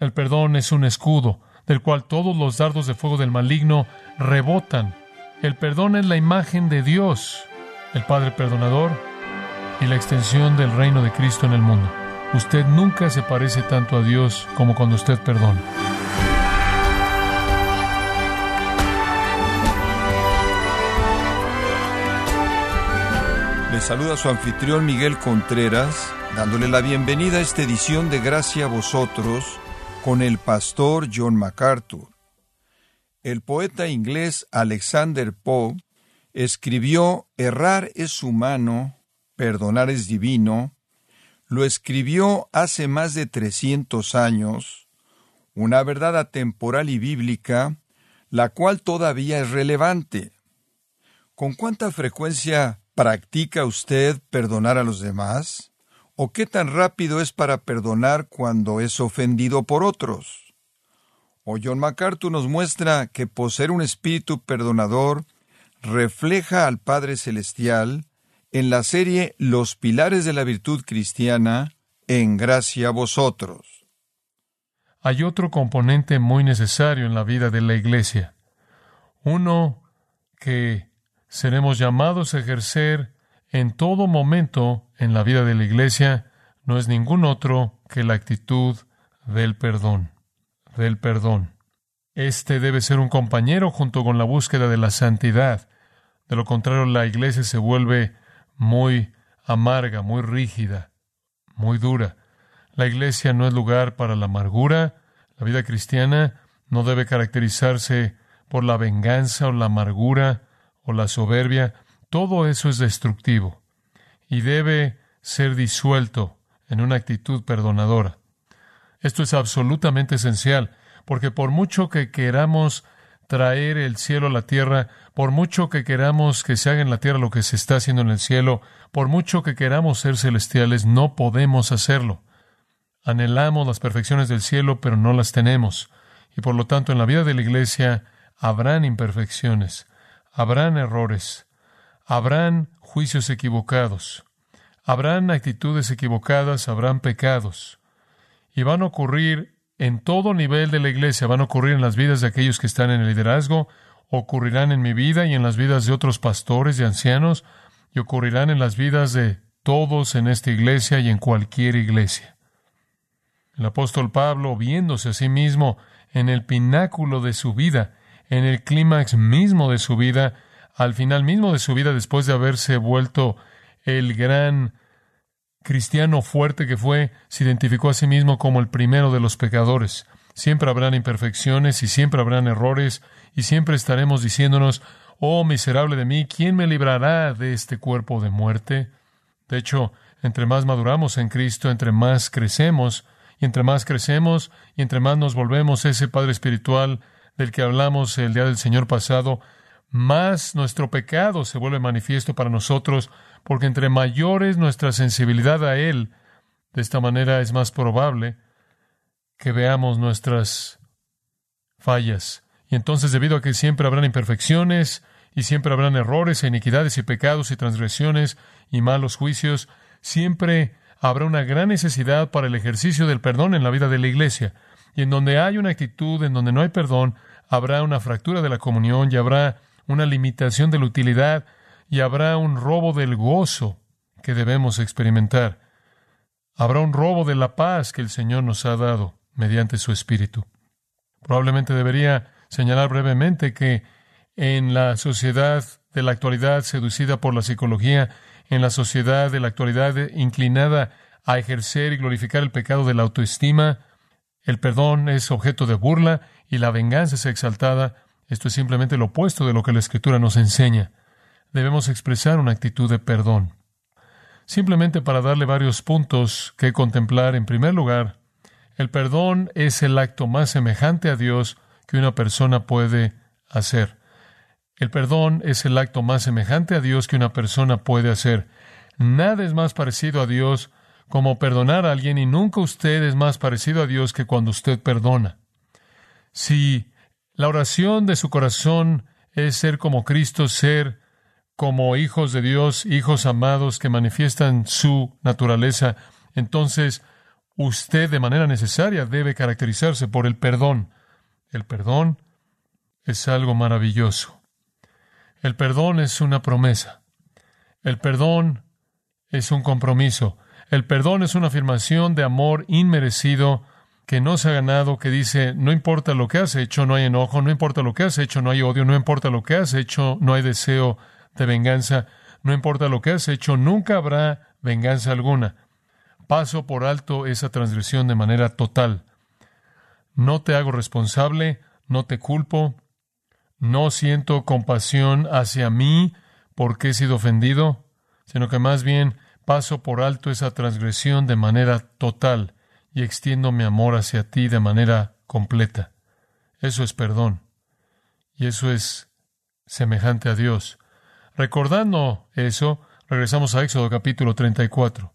El perdón es un escudo del cual todos los dardos de fuego del maligno rebotan. El perdón es la imagen de Dios, el Padre perdonador y la extensión del reino de Cristo en el mundo. Usted nunca se parece tanto a Dios como cuando usted perdona. Le saluda su anfitrión Miguel Contreras, dándole la bienvenida a esta edición de Gracia a vosotros con el pastor John MacArthur. El poeta inglés Alexander Poe escribió Errar es humano, perdonar es divino, lo escribió hace más de 300 años, una verdad atemporal y bíblica, la cual todavía es relevante. ¿Con cuánta frecuencia practica usted perdonar a los demás? ¿O qué tan rápido es para perdonar cuando es ofendido por otros? O John MacArthur nos muestra que poseer un espíritu perdonador refleja al Padre Celestial en la serie Los Pilares de la Virtud Cristiana, en gracia a vosotros. Hay otro componente muy necesario en la vida de la Iglesia. Uno que seremos llamados a ejercer en todo momento en la vida de la Iglesia no es ningún otro que la actitud del perdón, del perdón. Este debe ser un compañero junto con la búsqueda de la santidad. De lo contrario, la Iglesia se vuelve muy amarga, muy rígida, muy dura. La iglesia no es lugar para la amargura. La vida cristiana no debe caracterizarse por la venganza o la amargura o la soberbia. Todo eso es destructivo y debe ser disuelto en una actitud perdonadora. Esto es absolutamente esencial, porque por mucho que queramos traer el cielo a la tierra, por mucho que queramos que se haga en la tierra lo que se está haciendo en el cielo, por mucho que queramos ser celestiales, no podemos hacerlo. Anhelamos las perfecciones del cielo, pero no las tenemos. Y por lo tanto, en la vida de la iglesia habrán imperfecciones, habrán errores, habrán juicios equivocados, habrán actitudes equivocadas, habrán pecados. Y van a ocurrir en todo nivel de la iglesia, van a ocurrir en las vidas de aquellos que están en el liderazgo, ocurrirán en mi vida y en las vidas de otros pastores y ancianos, y ocurrirán en las vidas de todos en esta iglesia y en cualquier iglesia. El apóstol Pablo, viéndose a sí mismo en el pináculo de su vida, en el clímax mismo de su vida, al final mismo de su vida, después de haberse vuelto el gran cristiano fuerte que fue, se identificó a sí mismo como el primero de los pecadores. Siempre habrán imperfecciones y siempre habrán errores y siempre estaremos diciéndonos, oh miserable de mí, ¿quién me librará de este cuerpo de muerte? De hecho, entre más maduramos en Cristo, entre más crecemos, y entre más crecemos, y entre más nos volvemos ese Padre Espiritual del que hablamos el día del Señor pasado, más nuestro pecado se vuelve manifiesto para nosotros, porque entre mayores nuestra sensibilidad a Él, de esta manera es más probable que veamos nuestras fallas. Y entonces, debido a que siempre habrán imperfecciones, y siempre habrán errores, e iniquidades y pecados y transgresiones y malos juicios, siempre habrá una gran necesidad para el ejercicio del perdón en la vida de la Iglesia. Y en donde hay una actitud en donde no hay perdón, habrá una fractura de la comunión y habrá una limitación de la utilidad y habrá un robo del gozo que debemos experimentar. Habrá un robo de la paz que el Señor nos ha dado mediante su Espíritu. Probablemente debería señalar brevemente que en la sociedad de la actualidad seducida por la psicología, en la sociedad de la actualidad inclinada a ejercer y glorificar el pecado de la autoestima, el perdón es objeto de burla y la venganza es exaltada. Esto es simplemente lo opuesto de lo que la Escritura nos enseña debemos expresar una actitud de perdón. Simplemente para darle varios puntos que contemplar, en primer lugar, el perdón es el acto más semejante a Dios que una persona puede hacer. El perdón es el acto más semejante a Dios que una persona puede hacer. Nada es más parecido a Dios como perdonar a alguien y nunca usted es más parecido a Dios que cuando usted perdona. Si la oración de su corazón es ser como Cristo, ser como hijos de Dios, hijos amados que manifiestan su naturaleza, entonces usted de manera necesaria debe caracterizarse por el perdón. El perdón es algo maravilloso. El perdón es una promesa. El perdón es un compromiso. El perdón es una afirmación de amor inmerecido que no se ha ganado, que dice, no importa lo que has hecho, no hay enojo, no importa lo que has hecho, no hay odio, no importa lo que has hecho, no hay deseo de venganza, no importa lo que has hecho, nunca habrá venganza alguna. Paso por alto esa transgresión de manera total. No te hago responsable, no te culpo, no siento compasión hacia mí porque he sido ofendido, sino que más bien paso por alto esa transgresión de manera total y extiendo mi amor hacia ti de manera completa. Eso es perdón. Y eso es semejante a Dios. Recordando eso, regresamos a Éxodo capítulo 34.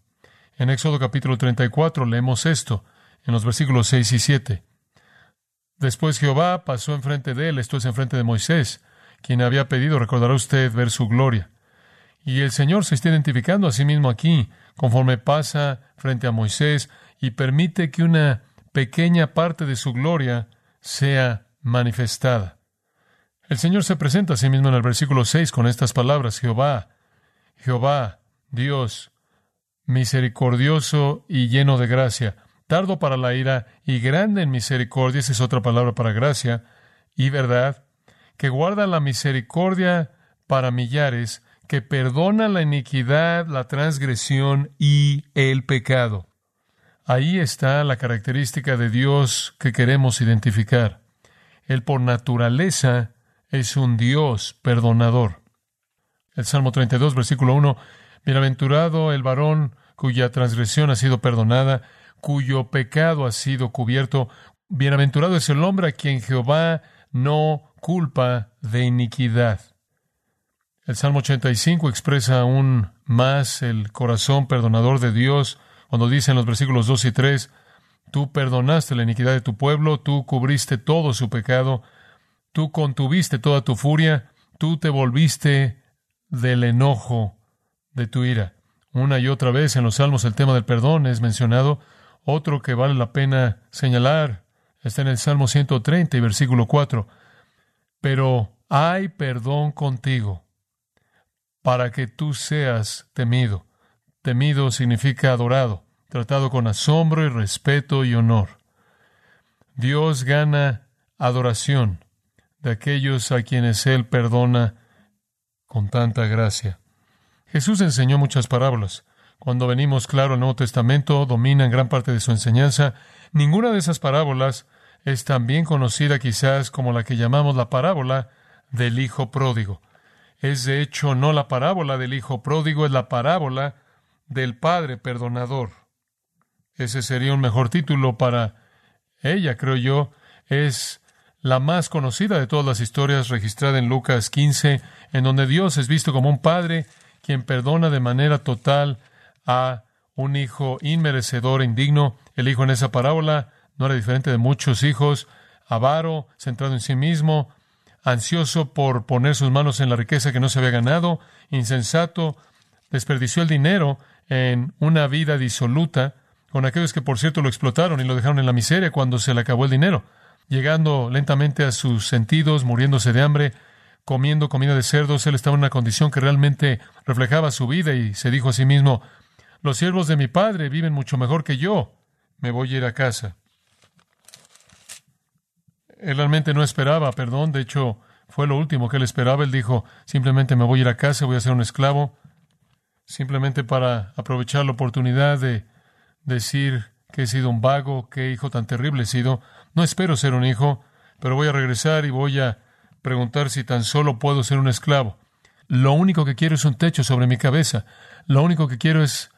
En Éxodo capítulo 34 leemos esto en los versículos 6 y 7. Después Jehová pasó enfrente de él, esto es enfrente de Moisés, quien había pedido, recordará usted, ver su gloria. Y el Señor se está identificando a sí mismo aquí, conforme pasa frente a Moisés y permite que una pequeña parte de su gloria sea manifestada. El Señor se presenta a sí mismo en el versículo 6 con estas palabras, Jehová, Jehová, Dios, misericordioso y lleno de gracia, tardo para la ira y grande en misericordia, esa es otra palabra para gracia, y verdad, que guarda la misericordia para millares, que perdona la iniquidad, la transgresión y el pecado. Ahí está la característica de Dios que queremos identificar. Él por naturaleza es un Dios perdonador. El Salmo 32, versículo 1, Bienaventurado el varón cuya transgresión ha sido perdonada, cuyo pecado ha sido cubierto. Bienaventurado es el hombre a quien Jehová no culpa de iniquidad. El Salmo 85 expresa aún más el corazón perdonador de Dios cuando dice en los versículos 2 y 3, Tú perdonaste la iniquidad de tu pueblo, tú cubriste todo su pecado, tú contuviste toda tu furia, tú te volviste del enojo de tu ira. Una y otra vez en los salmos el tema del perdón es mencionado. Otro que vale la pena señalar está en el Salmo 130 y versículo 4. Pero hay perdón contigo para que tú seas temido. Temido significa adorado, tratado con asombro y respeto y honor. Dios gana adoración de aquellos a quienes Él perdona con tanta gracia. Jesús enseñó muchas parábolas. Cuando venimos claro al Nuevo Testamento, dominan gran parte de su enseñanza. Ninguna de esas parábolas es tan bien conocida quizás como la que llamamos la parábola del Hijo Pródigo. Es de hecho no la parábola del Hijo Pródigo, es la parábola del Padre Perdonador. Ese sería un mejor título para ella, creo yo. Es la más conocida de todas las historias registrada en Lucas 15, en donde Dios es visto como un Padre quien perdona de manera total a un hijo inmerecedor e indigno. El hijo en esa parábola no era diferente de muchos hijos, avaro, centrado en sí mismo, ansioso por poner sus manos en la riqueza que no se había ganado, insensato, desperdició el dinero en una vida disoluta, con aquellos que por cierto lo explotaron y lo dejaron en la miseria cuando se le acabó el dinero, llegando lentamente a sus sentidos, muriéndose de hambre, comiendo comida de cerdos, él estaba en una condición que realmente reflejaba su vida y se dijo a sí mismo, los siervos de mi padre viven mucho mejor que yo, me voy a ir a casa. Él realmente no esperaba perdón, de hecho fue lo último que él esperaba, él dijo, simplemente me voy a ir a casa, voy a ser un esclavo, simplemente para aprovechar la oportunidad de decir que he sido un vago, qué hijo tan terrible he sido, no espero ser un hijo, pero voy a regresar y voy a preguntar si tan solo puedo ser un esclavo. Lo único que quiero es un techo sobre mi cabeza. Lo único que quiero es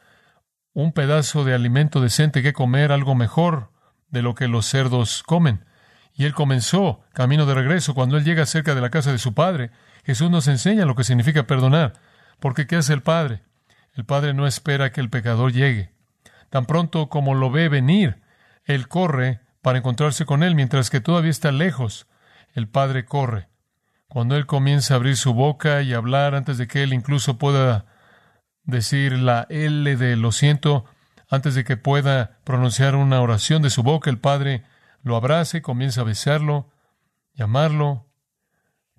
un pedazo de alimento decente que comer, algo mejor de lo que los cerdos comen. Y él comenzó camino de regreso. Cuando él llega cerca de la casa de su padre, Jesús nos enseña lo que significa perdonar. Porque ¿qué hace el Padre? El Padre no espera que el pecador llegue. Tan pronto como lo ve venir, él corre para encontrarse con él, mientras que todavía está lejos. El Padre corre cuando Él comienza a abrir su boca y hablar antes de que Él incluso pueda decir la L de lo siento, Antes de que pueda pronunciar una oración de su boca, el padre lo abraza comienza a besarlo, llamarlo,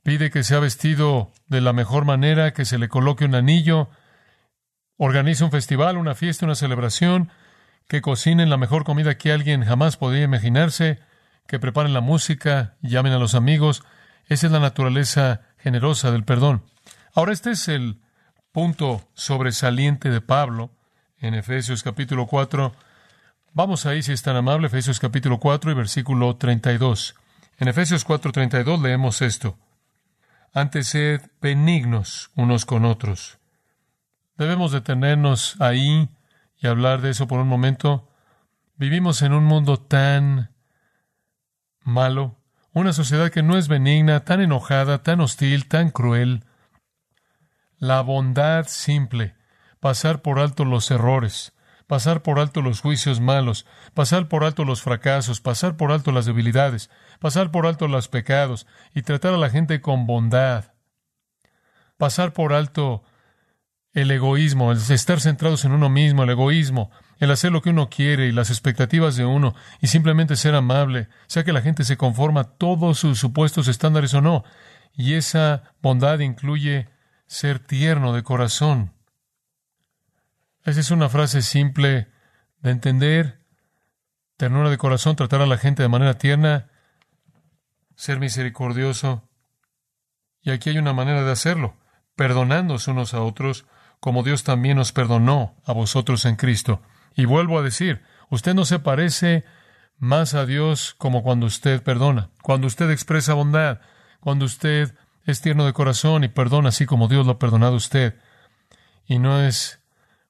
pide que sea vestido de la mejor manera, que se le coloque un anillo, organiza un festival, una fiesta, una celebración, que cocinen la mejor comida que alguien jamás podría imaginarse, que preparen la música, llamen a los amigos. Esa es la naturaleza generosa del perdón. Ahora, este es el punto sobresaliente de Pablo en Efesios capítulo 4. Vamos ahí, si es tan amable, Efesios capítulo 4 y versículo 32. En Efesios 4:32 leemos esto. Antes sed benignos unos con otros. Debemos detenernos ahí y hablar de eso por un momento. Vivimos en un mundo tan malo, una sociedad que no es benigna, tan enojada, tan hostil, tan cruel. La bondad simple, pasar por alto los errores, pasar por alto los juicios malos, pasar por alto los fracasos, pasar por alto las debilidades, pasar por alto los pecados y tratar a la gente con bondad, pasar por alto el egoísmo, el estar centrados en uno mismo, el egoísmo, el hacer lo que uno quiere y las expectativas de uno y simplemente ser amable, sea que la gente se conforma a todos sus supuestos estándares o no. Y esa bondad incluye ser tierno de corazón. Esa es una frase simple de entender, ternura de corazón, tratar a la gente de manera tierna, ser misericordioso. Y aquí hay una manera de hacerlo, perdonándose unos a otros, como Dios también nos perdonó a vosotros en Cristo. Y vuelvo a decir, usted no se parece más a Dios como cuando usted perdona, cuando usted expresa bondad, cuando usted es tierno de corazón y perdona así como Dios lo ha perdonado a usted. Y no es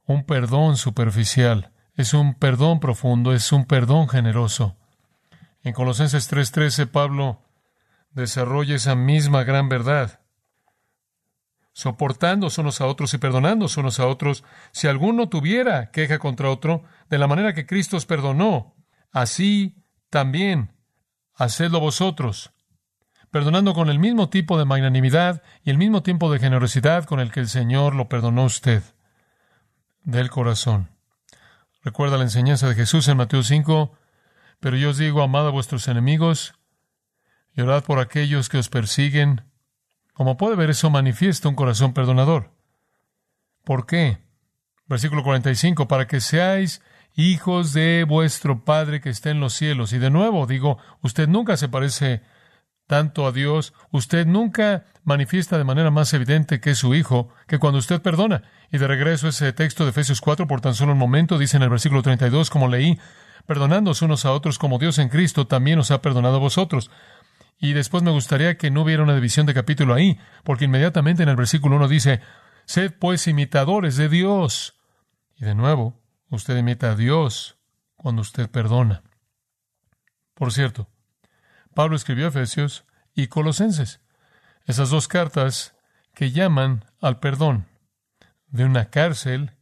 un perdón superficial, es un perdón profundo, es un perdón generoso. En Colosenses 3:13 Pablo desarrolla esa misma gran verdad soportándose unos a otros y perdonándose unos a otros, si alguno tuviera queja contra otro, de la manera que Cristo os perdonó, así también hacedlo vosotros, perdonando con el mismo tipo de magnanimidad y el mismo tiempo de generosidad con el que el Señor lo perdonó a usted, del corazón. Recuerda la enseñanza de Jesús en Mateo 5, pero yo os digo, amad a vuestros enemigos, y orad por aquellos que os persiguen, como puede ver, eso manifiesta un corazón perdonador. ¿Por qué? Versículo 45, para que seáis hijos de vuestro Padre que está en los cielos. Y de nuevo digo, usted nunca se parece tanto a Dios, usted nunca manifiesta de manera más evidente que es su Hijo que cuando usted perdona. Y de regreso ese texto de Efesios 4, por tan solo un momento, dice en el versículo 32, como leí, perdonándoos unos a otros como Dios en Cristo también os ha perdonado a vosotros. Y después me gustaría que no hubiera una división de capítulo ahí, porque inmediatamente en el versículo 1 dice, sed pues imitadores de Dios. Y de nuevo, usted imita a Dios cuando usted perdona. Por cierto, Pablo escribió Efesios y Colosenses, esas dos cartas que llaman al perdón de una cárcel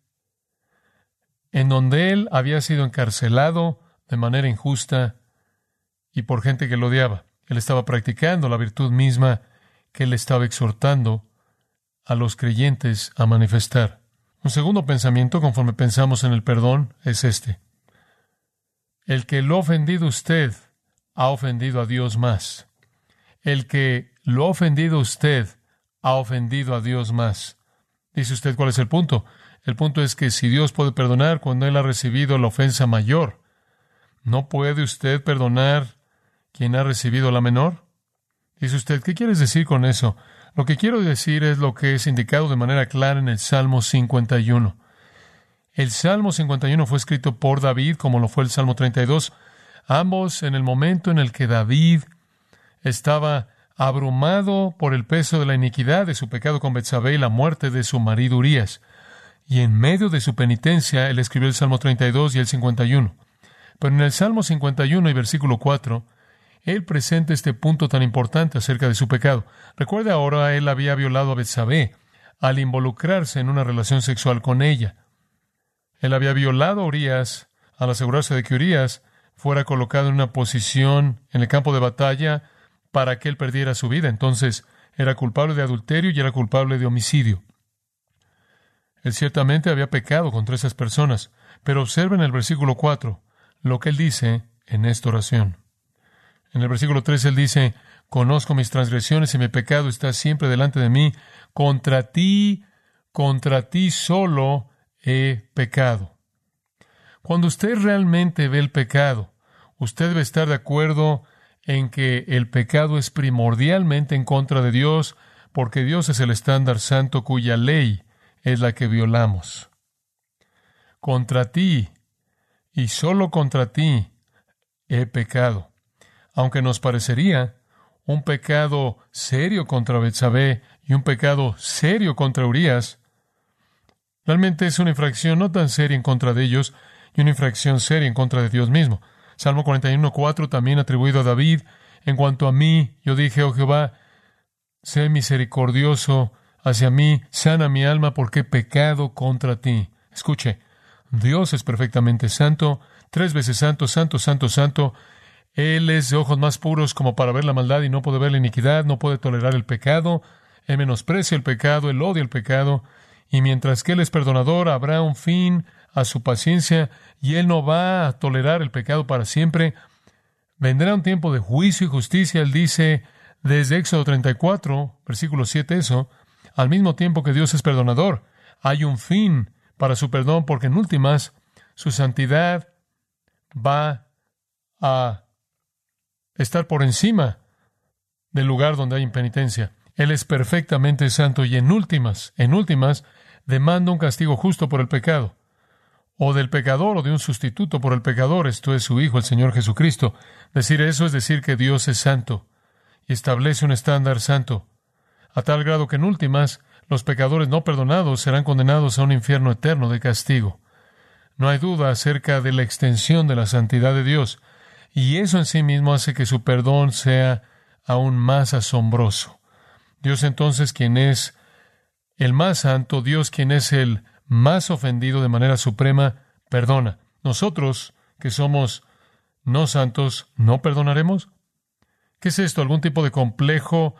en donde él había sido encarcelado de manera injusta y por gente que lo odiaba. Él estaba practicando la virtud misma que él estaba exhortando a los creyentes a manifestar. Un segundo pensamiento, conforme pensamos en el perdón, es este. El que lo ha ofendido usted ha ofendido a Dios más. El que lo ha ofendido usted ha ofendido a Dios más. Dice usted cuál es el punto. El punto es que si Dios puede perdonar cuando Él ha recibido la ofensa mayor, ¿no puede usted perdonar ¿Quién ha recibido la menor? Dice usted, ¿qué quieres decir con eso? Lo que quiero decir es lo que es indicado de manera clara en el Salmo 51. El Salmo 51 fue escrito por David, como lo fue el Salmo 32, ambos en el momento en el que David estaba abrumado por el peso de la iniquidad de su pecado con Betsabé y la muerte de su marido Urias. Y en medio de su penitencia, él escribió el Salmo 32 y el 51. Pero en el Salmo 51 y versículo 4, él presenta este punto tan importante acerca de su pecado. Recuerde ahora, él había violado a Betsabé al involucrarse en una relación sexual con ella. Él había violado a Urias al asegurarse de que Urias fuera colocado en una posición en el campo de batalla para que él perdiera su vida. Entonces, era culpable de adulterio y era culpable de homicidio. Él ciertamente había pecado contra esas personas, pero observen el versículo 4 lo que él dice en esta oración. En el versículo 3 él dice, Conozco mis transgresiones y mi pecado está siempre delante de mí. Contra ti, contra ti solo he pecado. Cuando usted realmente ve el pecado, usted debe estar de acuerdo en que el pecado es primordialmente en contra de Dios, porque Dios es el estándar santo cuya ley es la que violamos. Contra ti, y solo contra ti, he pecado. Aunque nos parecería un pecado serio contra Betsabé y un pecado serio contra Urias, realmente es una infracción no tan seria en contra de ellos y una infracción seria en contra de Dios mismo. Salmo 41.4 también atribuido a David, en cuanto a mí, yo dije, oh Jehová, sé misericordioso hacia mí, sana mi alma porque he pecado contra ti. Escuche, Dios es perfectamente santo, tres veces santo, santo, santo, santo, él es de ojos más puros como para ver la maldad y no puede ver la iniquidad, no puede tolerar el pecado, Él menosprecia el pecado, Él odia el pecado, y mientras que Él es perdonador, habrá un fin a su paciencia y Él no va a tolerar el pecado para siempre. Vendrá un tiempo de juicio y justicia, Él dice desde Éxodo 34, versículo 7 eso, al mismo tiempo que Dios es perdonador, hay un fin para su perdón porque en últimas su santidad va a estar por encima del lugar donde hay impenitencia. Él es perfectamente santo y en últimas, en últimas, demanda un castigo justo por el pecado, o del pecador o de un sustituto por el pecador, esto es su Hijo, el Señor Jesucristo. Decir eso es decir que Dios es santo y establece un estándar santo, a tal grado que en últimas los pecadores no perdonados serán condenados a un infierno eterno de castigo. No hay duda acerca de la extensión de la santidad de Dios. Y eso en sí mismo hace que su perdón sea aún más asombroso. Dios entonces, quien es el más santo, Dios quien es el más ofendido de manera suprema, perdona. Nosotros, que somos no santos, ¿no perdonaremos? ¿Qué es esto? ¿Algún tipo de complejo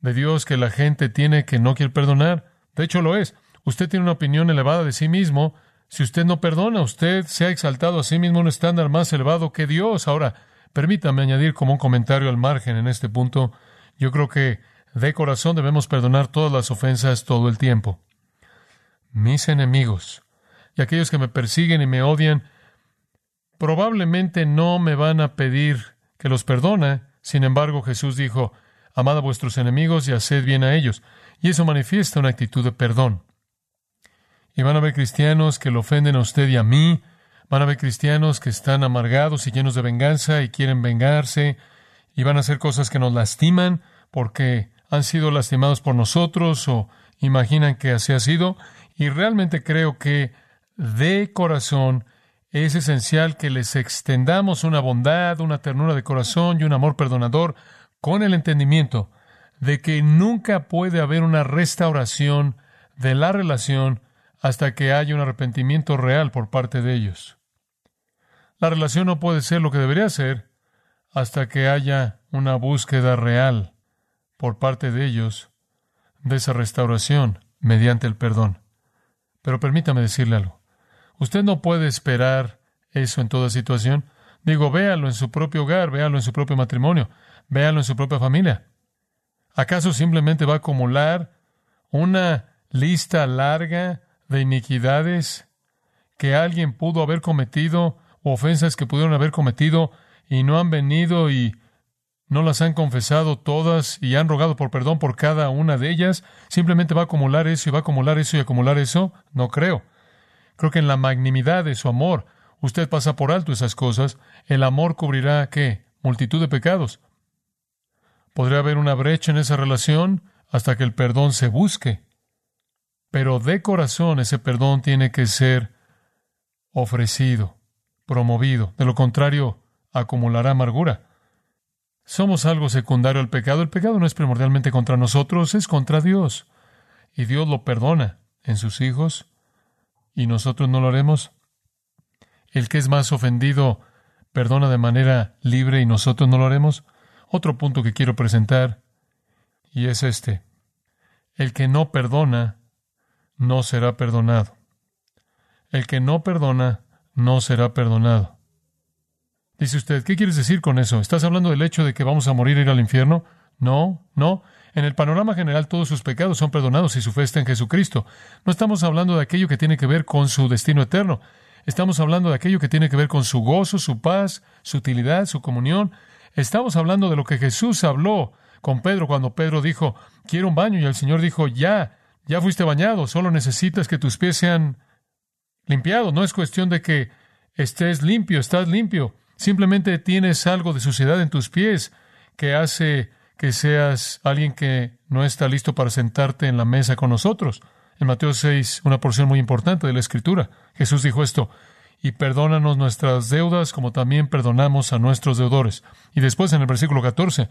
de Dios que la gente tiene que no quiere perdonar? De hecho lo es. Usted tiene una opinión elevada de sí mismo si usted no perdona, usted se ha exaltado a sí mismo un estándar más elevado que Dios. Ahora, permítame añadir como un comentario al margen en este punto. Yo creo que de corazón debemos perdonar todas las ofensas todo el tiempo. Mis enemigos y aquellos que me persiguen y me odian probablemente no me van a pedir que los perdone. Sin embargo, Jesús dijo, amad a vuestros enemigos y haced bien a ellos. Y eso manifiesta una actitud de perdón. Y van a haber cristianos que lo ofenden a usted y a mí. Van a haber cristianos que están amargados y llenos de venganza y quieren vengarse. Y van a hacer cosas que nos lastiman porque han sido lastimados por nosotros o imaginan que así ha sido. Y realmente creo que de corazón es esencial que les extendamos una bondad, una ternura de corazón y un amor perdonador con el entendimiento de que nunca puede haber una restauración de la relación hasta que haya un arrepentimiento real por parte de ellos. La relación no puede ser lo que debería ser hasta que haya una búsqueda real por parte de ellos de esa restauración mediante el perdón. Pero permítame decirle algo. Usted no puede esperar eso en toda situación. Digo, véalo en su propio hogar, véalo en su propio matrimonio, véalo en su propia familia. ¿Acaso simplemente va a acumular una lista larga de iniquidades que alguien pudo haber cometido, ofensas que pudieron haber cometido y no han venido y no las han confesado todas y han rogado por perdón por cada una de ellas, simplemente va a acumular eso y va a acumular eso y acumular eso, no creo. Creo que en la magnanimidad de su amor, usted pasa por alto esas cosas, el amor cubrirá qué? Multitud de pecados. Podría haber una brecha en esa relación hasta que el perdón se busque. Pero de corazón ese perdón tiene que ser ofrecido, promovido. De lo contrario, acumulará amargura. Somos algo secundario al pecado. El pecado no es primordialmente contra nosotros, es contra Dios. Y Dios lo perdona en sus hijos y nosotros no lo haremos. El que es más ofendido perdona de manera libre y nosotros no lo haremos. Otro punto que quiero presentar y es este. El que no perdona no será perdonado. El que no perdona no será perdonado. Dice usted, ¿qué quieres decir con eso? ¿Estás hablando del hecho de que vamos a morir e ir al infierno? No, no. En el panorama general todos sus pecados son perdonados si su fe está en Jesucristo. No estamos hablando de aquello que tiene que ver con su destino eterno. Estamos hablando de aquello que tiene que ver con su gozo, su paz, su utilidad, su comunión. Estamos hablando de lo que Jesús habló con Pedro cuando Pedro dijo, quiero un baño y el Señor dijo, ya, ya fuiste bañado, solo necesitas que tus pies sean limpiados. No es cuestión de que estés limpio, estás limpio. Simplemente tienes algo de suciedad en tus pies que hace que seas alguien que no está listo para sentarte en la mesa con nosotros. En Mateo 6, una porción muy importante de la Escritura, Jesús dijo esto, y perdónanos nuestras deudas como también perdonamos a nuestros deudores. Y después en el versículo 14,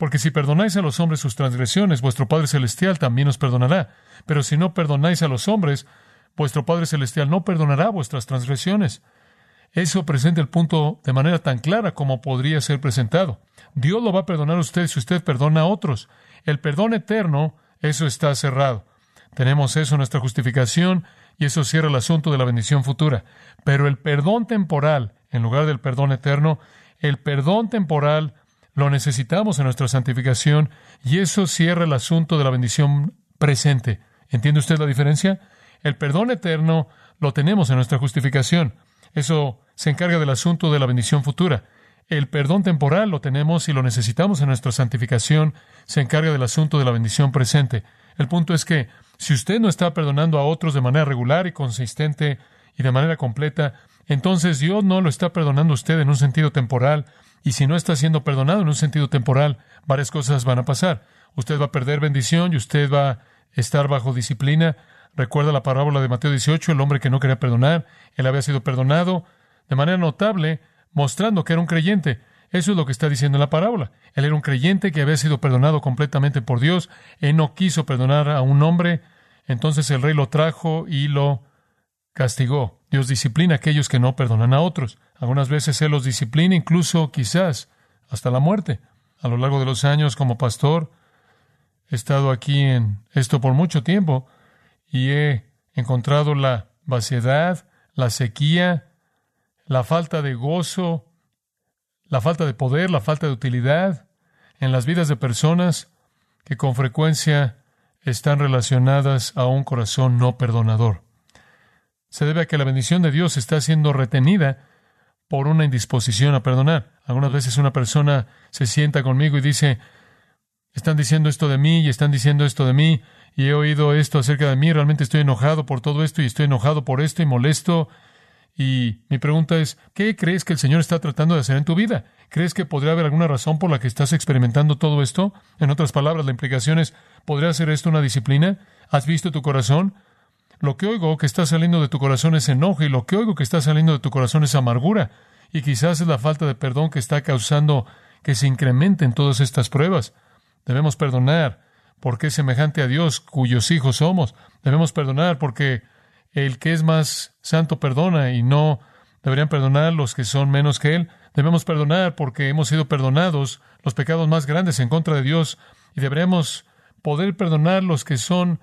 porque si perdonáis a los hombres sus transgresiones, vuestro Padre Celestial también os perdonará. Pero si no perdonáis a los hombres, vuestro Padre Celestial no perdonará vuestras transgresiones. Eso presenta el punto de manera tan clara como podría ser presentado. Dios lo va a perdonar a usted si usted perdona a otros. El perdón eterno, eso está cerrado. Tenemos eso en nuestra justificación y eso cierra el asunto de la bendición futura. Pero el perdón temporal, en lugar del perdón eterno, el perdón temporal lo necesitamos en nuestra santificación y eso cierra el asunto de la bendición presente. ¿Entiende usted la diferencia? El perdón eterno lo tenemos en nuestra justificación. Eso se encarga del asunto de la bendición futura. El perdón temporal lo tenemos y lo necesitamos en nuestra santificación. Se encarga del asunto de la bendición presente. El punto es que si usted no está perdonando a otros de manera regular y consistente y de manera completa, entonces Dios no lo está perdonando a usted en un sentido temporal. Y si no está siendo perdonado en un sentido temporal, varias cosas van a pasar. Usted va a perder bendición y usted va a estar bajo disciplina. Recuerda la parábola de Mateo 18, el hombre que no quería perdonar, él había sido perdonado de manera notable, mostrando que era un creyente. Eso es lo que está diciendo en la parábola. Él era un creyente que había sido perdonado completamente por Dios. Él no quiso perdonar a un hombre. Entonces el rey lo trajo y lo castigó. Dios disciplina a aquellos que no perdonan a otros. Algunas veces Él los disciplina, incluso quizás hasta la muerte. A lo largo de los años como pastor, he estado aquí en esto por mucho tiempo y he encontrado la vaciedad, la sequía, la falta de gozo, la falta de poder, la falta de utilidad en las vidas de personas que con frecuencia están relacionadas a un corazón no perdonador. Se debe a que la bendición de Dios está siendo retenida por una indisposición a perdonar. Algunas veces una persona se sienta conmigo y dice, están diciendo esto de mí y están diciendo esto de mí y he oído esto acerca de mí, realmente estoy enojado por todo esto y estoy enojado por esto y molesto. Y mi pregunta es, ¿qué crees que el Señor está tratando de hacer en tu vida? ¿Crees que podría haber alguna razón por la que estás experimentando todo esto? En otras palabras, la implicación es, ¿podría ser esto una disciplina? ¿Has visto tu corazón? Lo que oigo que está saliendo de tu corazón es enojo y lo que oigo que está saliendo de tu corazón es amargura. Y quizás es la falta de perdón que está causando que se incrementen todas estas pruebas. Debemos perdonar porque es semejante a Dios cuyos hijos somos. Debemos perdonar porque el que es más santo perdona y no deberían perdonar los que son menos que Él. Debemos perdonar porque hemos sido perdonados los pecados más grandes en contra de Dios y deberemos poder perdonar los que son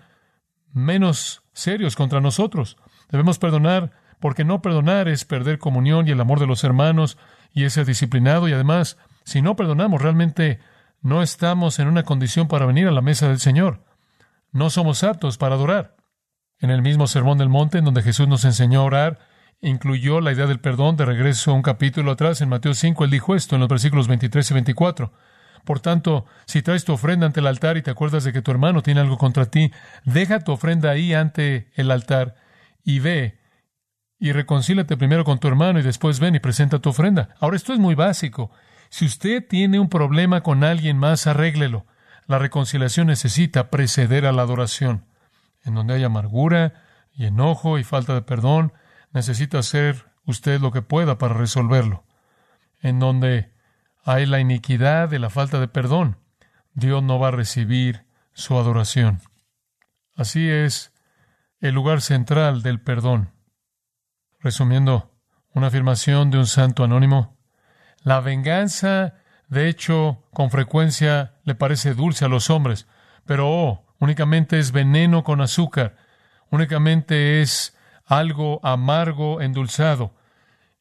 menos serios contra nosotros. Debemos perdonar porque no perdonar es perder comunión y el amor de los hermanos y es ser disciplinado y además, si no perdonamos realmente no estamos en una condición para venir a la mesa del Señor. No somos aptos para adorar. En el mismo Sermón del Monte, en donde Jesús nos enseñó a orar, incluyó la idea del perdón. De regreso un capítulo atrás, en Mateo 5, él dijo esto en los versículos 23 y 24. Por tanto, si traes tu ofrenda ante el altar y te acuerdas de que tu hermano tiene algo contra ti, deja tu ofrenda ahí ante el altar y ve y reconcílate primero con tu hermano y después ven y presenta tu ofrenda. Ahora, esto es muy básico. Si usted tiene un problema con alguien más, arréglelo. La reconciliación necesita preceder a la adoración. En donde hay amargura y enojo y falta de perdón, necesita hacer usted lo que pueda para resolverlo. En donde hay la iniquidad de la falta de perdón, Dios no va a recibir su adoración. Así es el lugar central del perdón. Resumiendo, una afirmación de un santo anónimo, la venganza, de hecho, con frecuencia le parece dulce a los hombres, pero oh, únicamente es veneno con azúcar. únicamente es algo amargo, endulzado,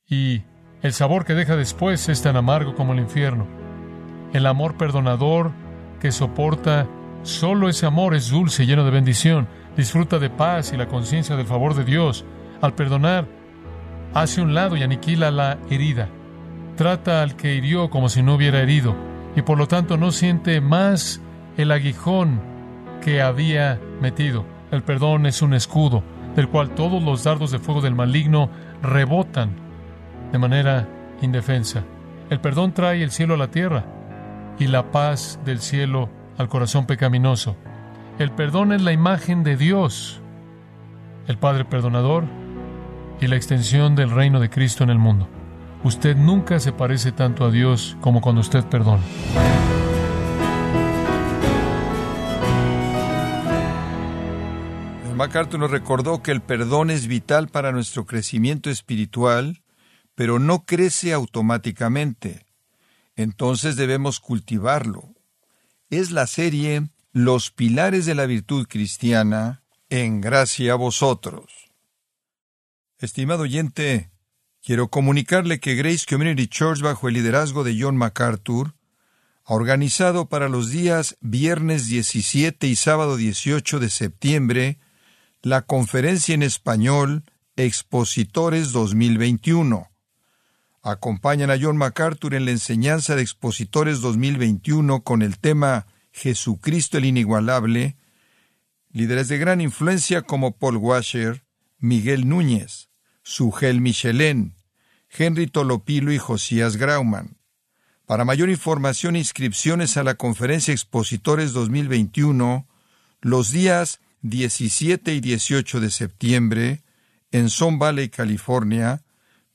y el sabor que deja después es tan amargo como el infierno. El amor perdonador que soporta, solo ese amor es dulce y lleno de bendición, disfruta de paz y la conciencia del favor de Dios. Al perdonar, hace un lado y aniquila la herida. Trata al que hirió como si no hubiera herido, y por lo tanto no siente más el aguijón que había metido. El perdón es un escudo, del cual todos los dardos de fuego del maligno rebotan de manera indefensa. El perdón trae el cielo a la tierra y la paz del cielo al corazón pecaminoso. El perdón es la imagen de Dios, el Padre perdonador y la extensión del reino de Cristo en el mundo. Usted nunca se parece tanto a Dios como cuando usted perdona. MacArthur nos recordó que el perdón es vital para nuestro crecimiento espiritual, pero no crece automáticamente. Entonces debemos cultivarlo. Es la serie Los pilares de la virtud cristiana, en gracia a vosotros. Estimado oyente, quiero comunicarle que Grace Community Church, bajo el liderazgo de John MacArthur, ha organizado para los días viernes 17 y sábado 18 de septiembre la conferencia en español Expositores 2021. Acompañan a John MacArthur en la enseñanza de Expositores 2021 con el tema Jesucristo el Inigualable, líderes de gran influencia como Paul Washer, Miguel Núñez, Sugel Michelén, Henry Tolopilo y Josías Grauman. Para mayor información e inscripciones a la conferencia Expositores 2021, los días 17 y 18 de septiembre en Son Valley, California,